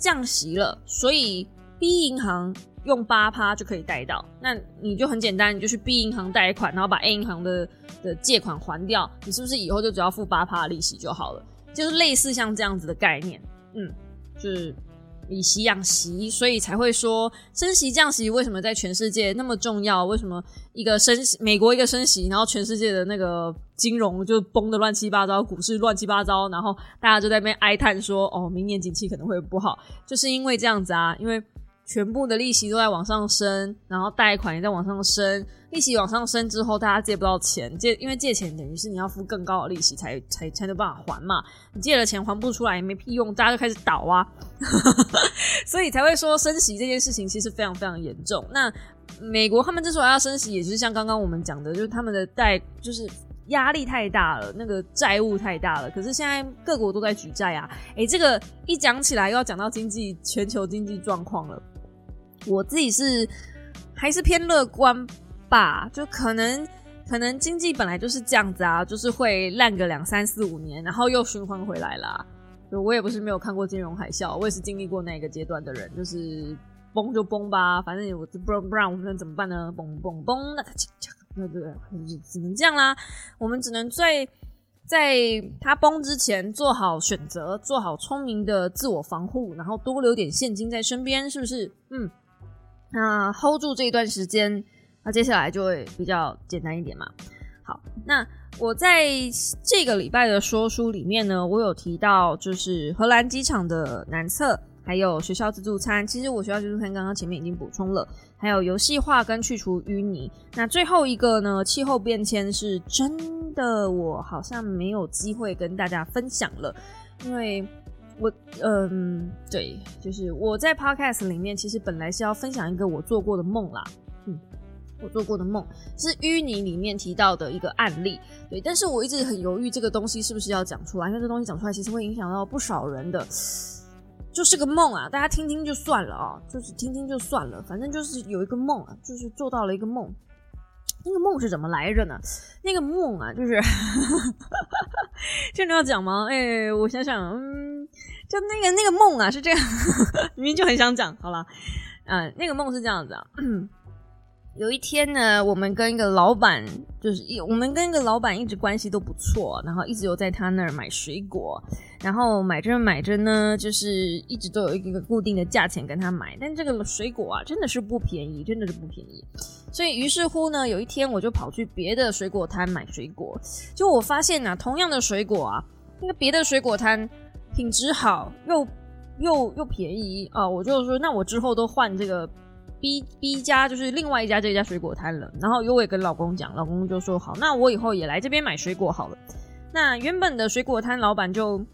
降息了，所以 B 银行用八趴就可以贷到，那你就很简单，你就去 B 银行贷款，然后把 A 银行的的借款还掉，你是不是以后就只要付八趴利息就好了？就是类似像这样子的概念，嗯，就是。以息养息，所以才会说升息降息为什么在全世界那么重要？为什么一个升美国一个升息，然后全世界的那个金融就崩的乱七八糟，股市乱七八糟，然后大家就在那边哀叹说：“哦，明年景气可能会不好。”就是因为这样子啊，因为。全部的利息都在往上升，然后贷款也在往上升，利息往上升之后，大家借不到钱，借因为借钱等于是你要付更高的利息才才才能办法还嘛，你借了钱还不出来也没屁用，大家就开始倒啊，所以才会说升息这件事情其实非常非常严重。那美国他们之所以要升息，也就是像刚刚我们讲的，就是他们的贷就是压力太大了，那个债务太大了。可是现在各国都在举债啊，诶，这个一讲起来又要讲到经济全球经济状况了。我自己是还是偏乐观吧，就可能可能经济本来就是这样子啊，就是会烂个两三四五年，然后又循环回来啦。就我也不是没有看过金融海啸，我也是经历过那个阶段的人，就是崩就崩吧，反正我不不然我们能怎么办呢？崩崩崩，那那对，只能这样啦。我们只能在在它崩之前做好选择，做好聪明的自我防护，然后多留点现金在身边，是不是？嗯。那 hold 住这一段时间，那接下来就会比较简单一点嘛。好，那我在这个礼拜的说书里面呢，我有提到就是荷兰机场的南侧，还有学校自助餐。其实我学校自助餐刚刚前面已经补充了，还有游戏化跟去除淤泥。那最后一个呢，气候变迁是真的，我好像没有机会跟大家分享了，因为。我嗯，对，就是我在 podcast 里面，其实本来是要分享一个我做过的梦啦，嗯，我做过的梦是淤泥里面提到的一个案例，对，但是我一直很犹豫这个东西是不是要讲出来，因为这东西讲出来其实会影响到不少人的，就是个梦啊，大家听听就算了啊，就是听听就算了，反正就是有一个梦啊，就是做到了一个梦。那个梦是怎么来着呢？那个梦啊，就是，这你要讲吗？哎，我想想，嗯，就那个那个梦啊，是这样，明明就很想讲，好了，嗯，那个梦是这样子啊。有一天呢，我们跟一个老板，就是一我们跟一个老板一直关系都不错，然后一直有在他那儿买水果，然后买着买着呢，就是一直都有一个固定的价钱跟他买，但这个水果啊，真的是不便宜，真的是不便宜。所以于是乎呢，有一天我就跑去别的水果摊买水果，就我发现啊，同样的水果啊，那个别的水果摊品质好又又又便宜啊，我就说那我之后都换这个。B B 家就是另外一家这家水果摊了，然后有我也跟老公讲，老公就说好，那我以后也来这边买水果好了。那原本的水果摊老板就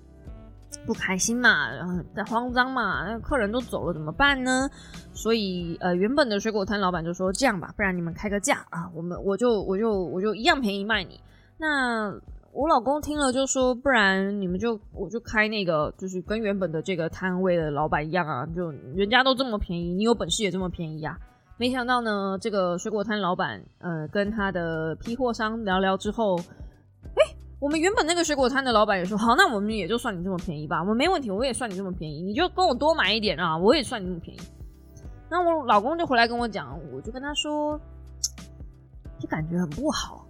不开心嘛，然后在慌张嘛，那客人都走了怎么办呢？所以呃，原本的水果摊老板就说这样吧，不然你们开个价啊，我们我就我就我就一样便宜卖你。那我老公听了就说：“不然你们就我就开那个，就是跟原本的这个摊位的老板一样啊，就人家都这么便宜，你有本事也这么便宜啊！”没想到呢，这个水果摊老板呃跟他的批货商聊聊之后，哎，我们原本那个水果摊的老板也说：“好，那我们也就算你这么便宜吧，我们没问题，我也算你这么便宜，你就跟我多买一点啊，我也算你这么便宜。”那我老公就回来跟我讲，我就跟他说，就感觉很不好。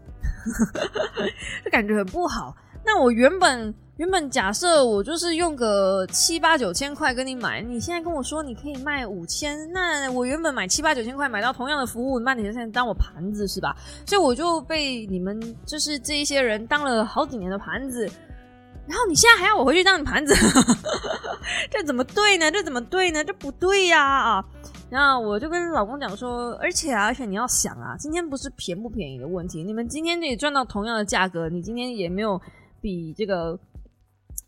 就感觉很不好。那我原本原本假设我就是用个七八九千块跟你买，你现在跟我说你可以卖五千，那我原本买七八九千块买到同样的服务，那你现在当我盘子是吧？所以我就被你们就是这一些人当了好几年的盘子，然后你现在还要我回去当你盘子，这怎么对呢？这怎么对呢？这不对呀啊！那我就跟老公讲说，而且，而且你要想啊，今天不是便不便宜的问题，你们今天也赚到同样的价格，你今天也没有比这个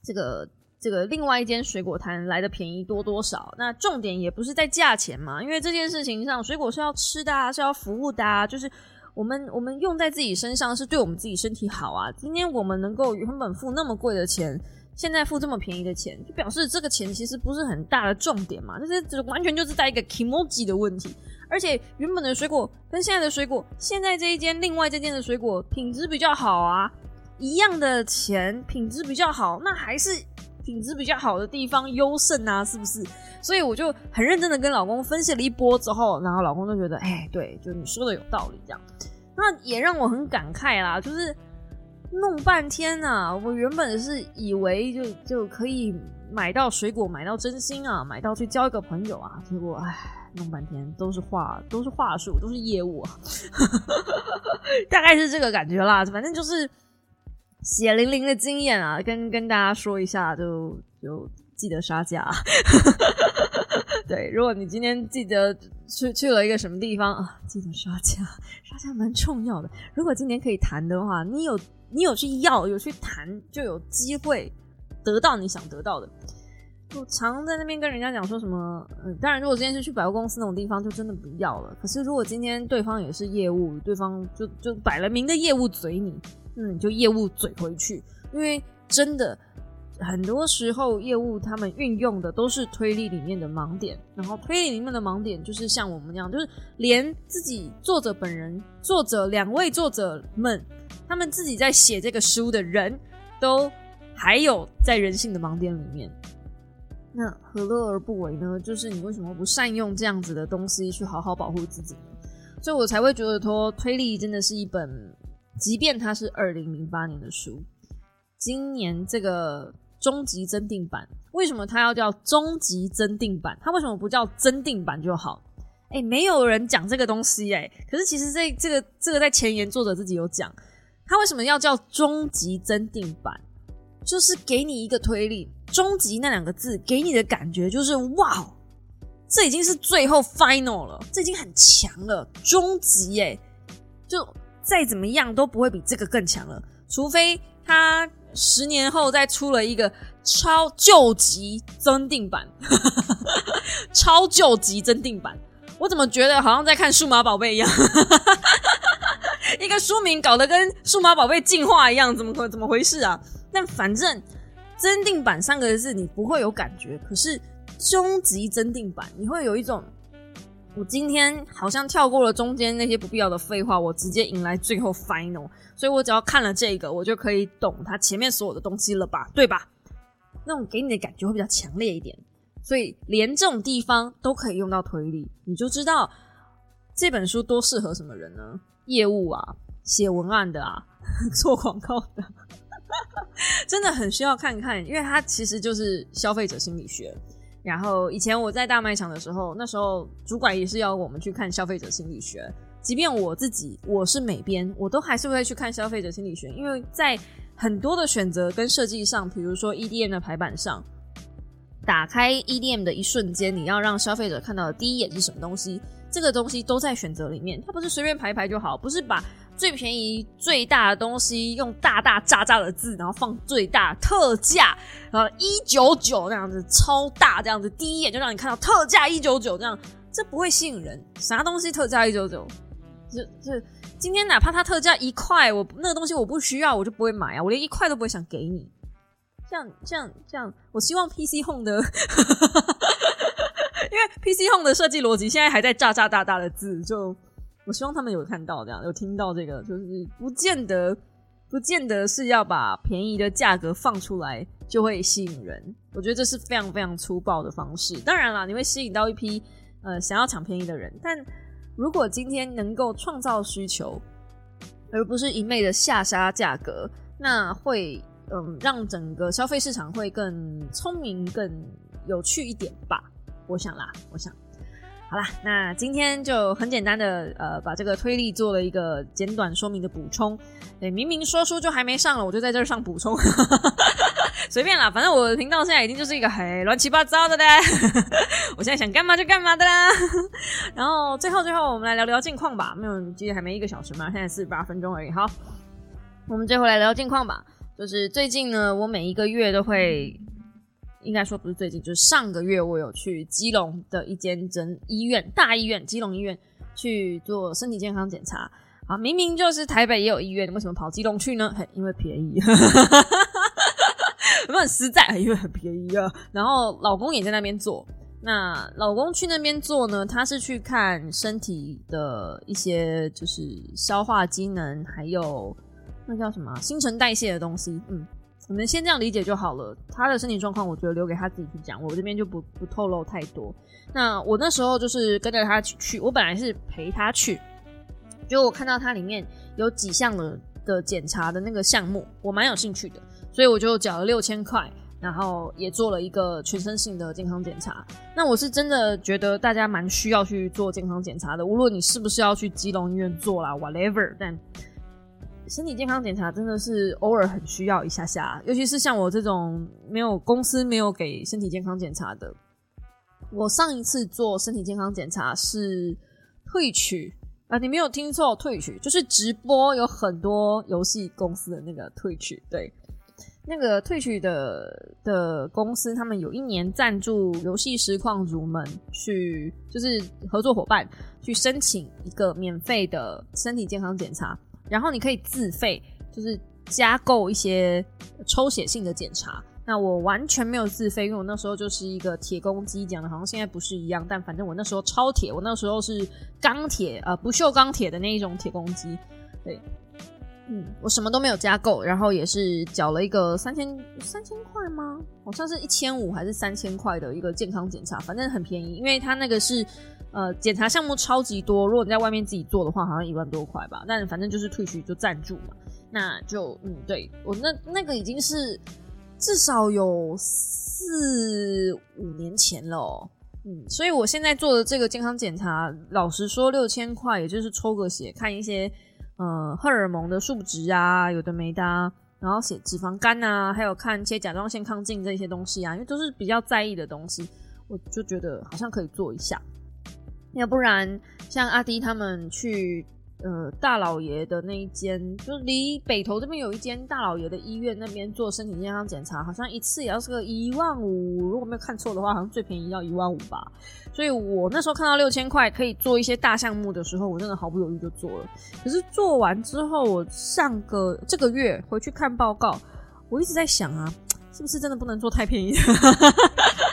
这个这个另外一间水果摊来的便宜多多少。那重点也不是在价钱嘛，因为这件事情上，水果是要吃的，啊，是要服务的，啊，就是我们我们用在自己身上是对我们自己身体好啊。今天我们能够原本付那么贵的钱。现在付这么便宜的钱，就表示这个钱其实不是很大的重点嘛，就是这完全就是在一个 emoji 的问题。而且原本的水果跟现在的水果，现在这一间另外这间的水果品质比较好啊，一样的钱品质比较好，那还是品质比较好的地方优胜啊，是不是？所以我就很认真的跟老公分析了一波之后，然后老公就觉得，哎，对，就你说的有道理，这样。那也让我很感慨啦，就是弄半天啊，我原本是以为就就可以买到水果，买到真心啊，买到去交一个朋友啊，结果唉。弄半天都是话，都是话术，都是业务，大概是这个感觉啦。反正就是血淋淋的经验啊，跟跟大家说一下，就就记得杀价。对，如果你今天记得去去了一个什么地方啊，记得杀价，杀价蛮重要的。如果今年可以谈的话，你有你有去要，有去谈，就有机会得到你想得到的。我常在那边跟人家讲说什么，嗯，当然，如果今天是去百货公司那种地方，就真的不要了。可是，如果今天对方也是业务，对方就就摆了明的业务嘴你，那你就业务嘴回去。因为真的很多时候，业务他们运用的都是推理里面的盲点，然后推理里面的盲点就是像我们这样，就是连自己作者本人、作者两位作者们，他们自己在写这个书的人都还有在人性的盲点里面。那何乐而不为呢？就是你为什么不善用这样子的东西去好好保护自己呢？所以我才会觉得说，推理真的是一本，即便它是二零零八年的书，今年这个终极增订版，为什么它要叫终极增订版？它为什么不叫增订版就好？哎，没有人讲这个东西哎。可是其实这这个这个在前言作者自己有讲，他为什么要叫终极增订版？就是给你一个推理。终极那两个字给你的感觉就是哇，这已经是最后 final 了，这已经很强了。终极哎，就再怎么样都不会比这个更强了，除非他十年后再出了一个超救急增订版，超救急增订版。我怎么觉得好像在看数码宝贝一样？一个书名搞得跟数码宝贝进化一样，怎么怎么回事啊？但反正。增订版三个字你不会有感觉，可是终极增订版你会有一种，我今天好像跳过了中间那些不必要的废话，我直接迎来最后 final，所以我只要看了这个，我就可以懂它前面所有的东西了吧，对吧？那种给你的感觉会比较强烈一点，所以连这种地方都可以用到推理，你就知道这本书多适合什么人呢？业务啊，写文案的啊，做广告的。真的很需要看看，因为它其实就是消费者心理学。然后以前我在大卖场的时候，那时候主管也是要我们去看消费者心理学。即便我自己我是美编，我都还是会去看消费者心理学，因为在很多的选择跟设计上，比如说 EDM 的排版上，打开 EDM 的一瞬间，你要让消费者看到的第一眼是什么东西，这个东西都在选择里面。它不是随便排排就好，不是把。最便宜、最大的东西，用大大炸炸的字，然后放最大特价，然后一九九那样子，超大这样子，第一眼就让你看到特价一九九这样，这不会吸引人。啥东西特价一九九？就就今天哪怕它特价一块，我那个东西我不需要，我就不会买啊，我连一块都不会想给你。这样这样这样，我希望 PC Home 的，因为 PC Home 的设计逻辑现在还在炸炸大大的字就。我希望他们有看到这样，有听到这个，就是不见得，不见得是要把便宜的价格放出来就会吸引人。我觉得这是非常非常粗暴的方式。当然了，你会吸引到一批呃想要抢便宜的人，但如果今天能够创造需求，而不是一昧的下杀价格，那会嗯让整个消费市场会更聪明、更有趣一点吧。我想啦，我想。好啦，那今天就很简单的，呃，把这个推力做了一个简短说明的补充。对，明明说书就还没上了，我就在这儿上补充，随便啦，反正我的频道现在已经就是一个很乱七八糟的啦。我现在想干嘛就干嘛的啦。然后最后最后，我们来聊聊近况吧。没有，今天还没一个小时嘛，现在四十八分钟而已。好，我们最后来聊近况吧。就是最近呢，我每一个月都会。应该说不是最近，就是上个月我有去基隆的一间诊医院，大医院，基隆医院去做身体健康检查。啊，明明就是台北也有医院，为什么跑基隆去呢？因为便宜，我们很实在，因为很便宜啊。然后老公也在那边做，那老公去那边做呢，他是去看身体的一些就是消化机能，还有那叫什么新陈代谢的东西，嗯。你们先这样理解就好了。他的身体状况，我觉得留给他自己去讲，我这边就不不透露太多。那我那时候就是跟着他去，我本来是陪他去，就我看到他里面有几项的的检查的那个项目，我蛮有兴趣的，所以我就缴了六千块。然后也做了一个全身性的健康检查。那我是真的觉得大家蛮需要去做健康检查的，无论你是不是要去基隆医院做啦，whatever。但身体健康检查真的是偶尔很需要一下下，尤其是像我这种没有公司没有给身体健康检查的。我上一次做身体健康检查是退取啊，你没有听错，退取就是直播有很多游戏公司的那个退取，对。那个退取的的公司，他们有一年赞助游戏实况主们去，就是合作伙伴去申请一个免费的身体健康检查，然后你可以自费，就是加购一些抽血性的检查。那我完全没有自费，因为我那时候就是一个铁公鸡，讲的好像现在不是一样，但反正我那时候超铁，我那时候是钢铁，呃，不锈钢铁的那一种铁公鸡，对。嗯，我什么都没有加购，然后也是缴了一个三千三千块吗？好像是一千五还是三千块的一个健康检查，反正很便宜，因为它那个是呃检查项目超级多，如果你在外面自己做的话，好像一万多块吧。但反正就是退去就赞助嘛，那就嗯，对我那那个已经是至少有四五年前了，嗯，所以我现在做的这个健康检查，老实说六千块，也就是抽个血看一些。呃，荷尔蒙的数值啊，有的没的，然后写脂肪肝啊，还有看一些甲状腺亢进这些东西啊，因为都是比较在意的东西，我就觉得好像可以做一下，要不然像阿迪他们去。呃，大老爷的那一间，就离北头这边有一间大老爷的医院，那边做身体健康检查，好像一次也要是个一万五，如果没有看错的话，好像最便宜要一万五吧。所以我那时候看到六千块可以做一些大项目的时候，我真的毫不犹豫就做了。可是做完之后，我上个这个月回去看报告，我一直在想啊，是不是真的不能做太便宜的？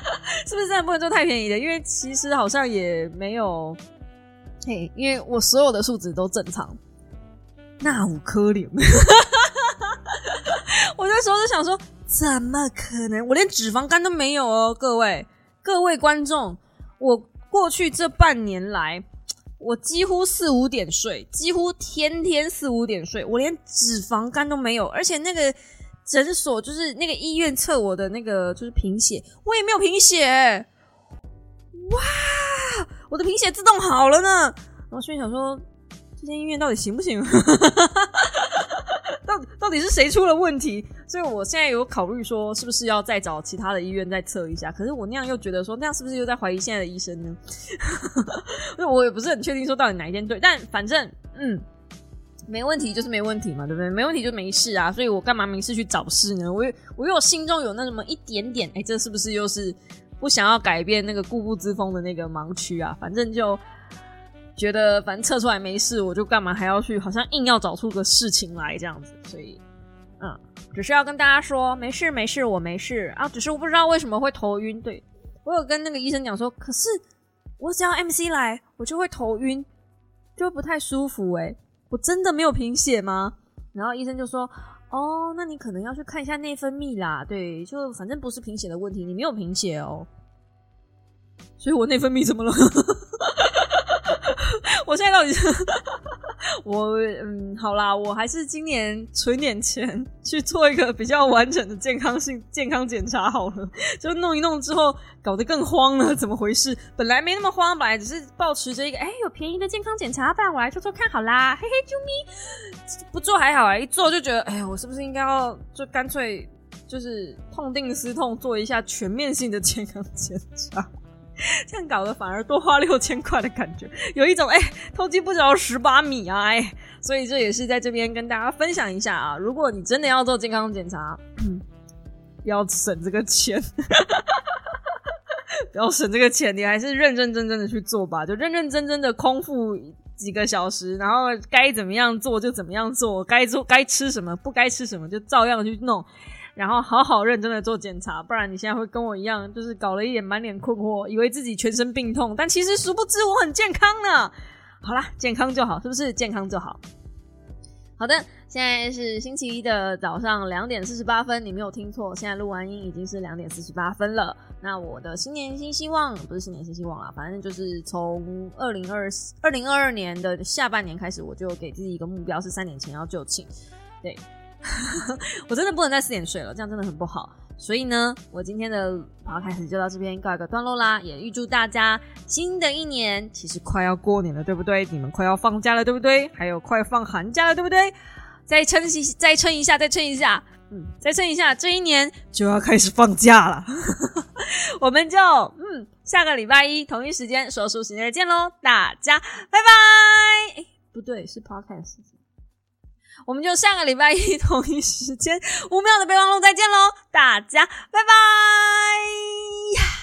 是不是真的不能做太便宜的？因为其实好像也没有。嘿，因为我所有的数值都正常，那五颗零，我那时候就想说，怎么可能？我连脂肪肝都没有哦，各位各位观众，我过去这半年来，我几乎四五点睡，几乎天天四五点睡，我连脂肪肝都没有，而且那个诊所就是那个医院测我的那个就是贫血，我也没有贫血。哇！我的贫血自动好了呢。然后心里想说，这间医院到底行不行？到到底是谁出了问题？所以我现在有考虑说，是不是要再找其他的医院再测一下？可是我那样又觉得说，那样是不是又在怀疑现在的医生呢？那我也不是很确定说到底哪一间对。但反正嗯，没问题就是没问题嘛，对不对？没问题就没事啊。所以我干嘛没事去找事呢？我我又心中有那什么一点点，哎，这是不是又是？不想要改变那个固步自封的那个盲区啊，反正就觉得反正测出来没事，我就干嘛还要去，好像硬要找出个事情来这样子。所以，嗯，只是要跟大家说，没事没事，我没事啊。只是我不知道为什么会头晕。对我有跟那个医生讲说，可是我只要 MC 来，我就会头晕，就不太舒服。哎，我真的没有贫血吗？然后医生就说。哦，那你可能要去看一下内分泌啦。对，就反正不是贫血的问题，你没有贫血哦。所以我内分泌怎么了？我现在到底是 我嗯，好啦，我还是今年存点钱去做一个比较完整的健康性健康检查好了。就弄一弄之后，搞得更慌了，怎么回事？本来没那么慌，本来只是保持着一个哎，有便宜的健康检查，不然我来做做看好啦，嘿嘿，救命！不做还好啊，一做就觉得哎呀，我是不是应该要就干脆就是痛定思痛，做一下全面性的健康检查？这样搞得反而多花六千块的感觉，有一种哎，偷鸡不着十八米啊哎，所以这也是在这边跟大家分享一下啊，如果你真的要做健康检查，嗯要省这个钱，不要省这个钱，你还是认认真真的去做吧，就认认真真的空腹几个小时，然后该怎么样做就怎么样做，该做该吃什么不该吃什么就照样去弄。然后好好认真的做检查，不然你现在会跟我一样，就是搞了一点满脸困惑，以为自己全身病痛，但其实殊不知我很健康呢。好啦，健康就好，是不是？健康就好。好的，现在是星期一的早上两点四十八分，你没有听错，现在录完音已经是两点四十八分了。那我的新年新希望不是新年新希望啦，反正就是从二零二二零二二年的下半年开始，我就给自己一个目标，是三年前要就寝。对，我真的不能再四点睡了，这样真的很不好。所以呢，我今天的好开始就到这边告一个段落啦。也预祝大家新的一年，其实快要过年了，对不对？你们快要放假了，对不对？还有快放寒假了，对不对？再撑一，再撑一下，再撑一下，嗯，再撑一下，这一年就要开始放假了。我们就嗯，下个礼拜一同一时间说书时间再见喽，大家拜拜。哎，不对，是 podcast。我们就下个礼拜一同一时间五秒的备忘录再见喽大家拜拜。